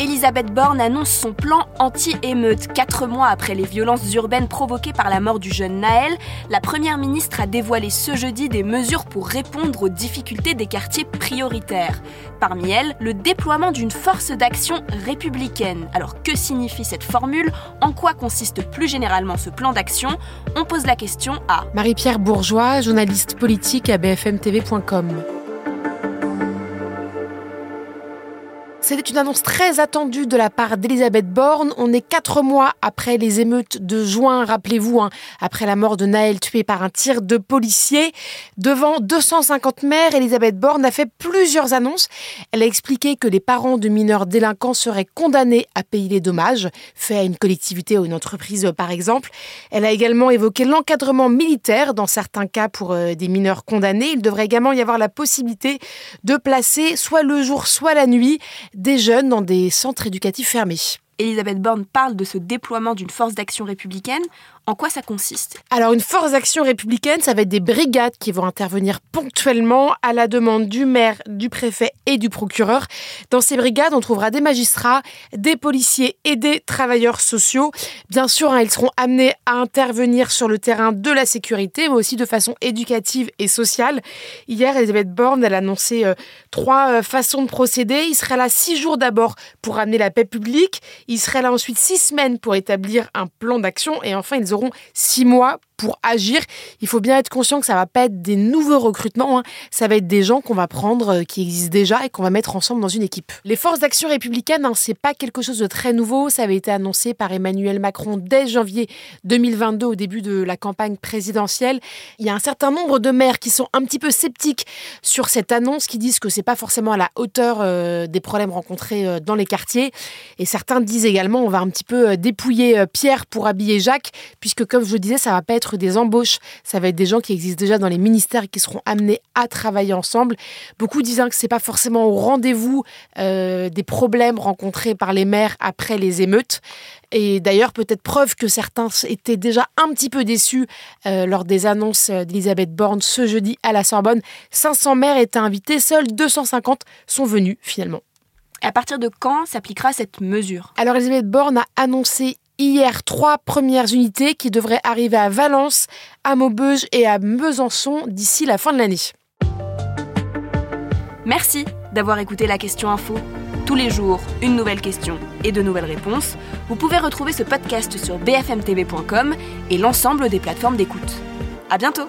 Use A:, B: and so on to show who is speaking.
A: Elisabeth Borne annonce son plan anti-émeute. Quatre mois après les violences urbaines provoquées par la mort du jeune Naël, la Première ministre a dévoilé ce jeudi des mesures pour répondre aux difficultés des quartiers prioritaires. Parmi elles, le déploiement d'une force d'action républicaine. Alors que signifie cette formule? En quoi consiste plus généralement ce plan d'action? On pose la question à
B: Marie-Pierre Bourgeois, journaliste politique à bfmtv.com. C'était une annonce très attendue de la part d'Elisabeth Borne. On est quatre mois après les émeutes de juin, rappelez-vous, hein, après la mort de Naël tué par un tir de policier. Devant 250 maires, Elisabeth Borne a fait plusieurs annonces. Elle a expliqué que les parents de mineurs délinquants seraient condamnés à payer les dommages faits à une collectivité ou une entreprise, par exemple. Elle a également évoqué l'encadrement militaire dans certains cas pour euh, des mineurs condamnés. Il devrait également y avoir la possibilité de placer soit le jour, soit la nuit des jeunes dans des centres éducatifs fermés.
A: Elisabeth Borne parle de ce déploiement d'une force d'action républicaine en quoi ça consiste?
B: Alors une force d'action républicaine, ça va être des brigades qui vont intervenir ponctuellement à la demande du maire, du préfet et du procureur. Dans ces brigades, on trouvera des magistrats, des policiers et des travailleurs sociaux. Bien sûr, hein, ils seront amenés à intervenir sur le terrain de la sécurité, mais aussi de façon éducative et sociale. Hier, Elisabeth Borne, elle a annoncé euh, trois euh, façons de procéder. Il serait là six jours d'abord pour amener la paix publique. Il serait là ensuite six semaines pour établir un plan d'action. Et enfin, ils auront six mois pour agir. Il faut bien être conscient que ça va pas être des nouveaux recrutements, hein. ça va être des gens qu'on va prendre euh, qui existent déjà et qu'on va mettre ensemble dans une équipe. Les forces d'action républicaines, hein, c'est pas quelque chose de très nouveau. Ça avait été annoncé par Emmanuel Macron dès janvier 2022 au début de la campagne présidentielle. Il y a un certain nombre de maires qui sont un petit peu sceptiques sur cette annonce, qui disent que c'est pas forcément à la hauteur euh, des problèmes rencontrés euh, dans les quartiers. Et certains également on va un petit peu dépouiller Pierre pour habiller Jacques, puisque comme je le disais, ça va pas être des embauches. Ça va être des gens qui existent déjà dans les ministères et qui seront amenés à travailler ensemble. Beaucoup disent que c'est pas forcément au rendez-vous euh, des problèmes rencontrés par les maires après les émeutes. Et d'ailleurs, peut-être preuve que certains étaient déjà un petit peu déçus euh, lors des annonces d'Elisabeth Borne ce jeudi à la Sorbonne. 500 maires étaient invités, seuls 250 sont venus finalement.
A: À partir de quand s'appliquera cette mesure?
B: Alors Elisabeth Borne a annoncé hier trois premières unités qui devraient arriver à Valence, à Maubeuge et à Besançon d'ici la fin de l'année.
A: Merci d'avoir écouté la question info. Tous les jours, une nouvelle question et de nouvelles réponses. Vous pouvez retrouver ce podcast sur bfmtv.com et l'ensemble des plateformes d'écoute. À bientôt!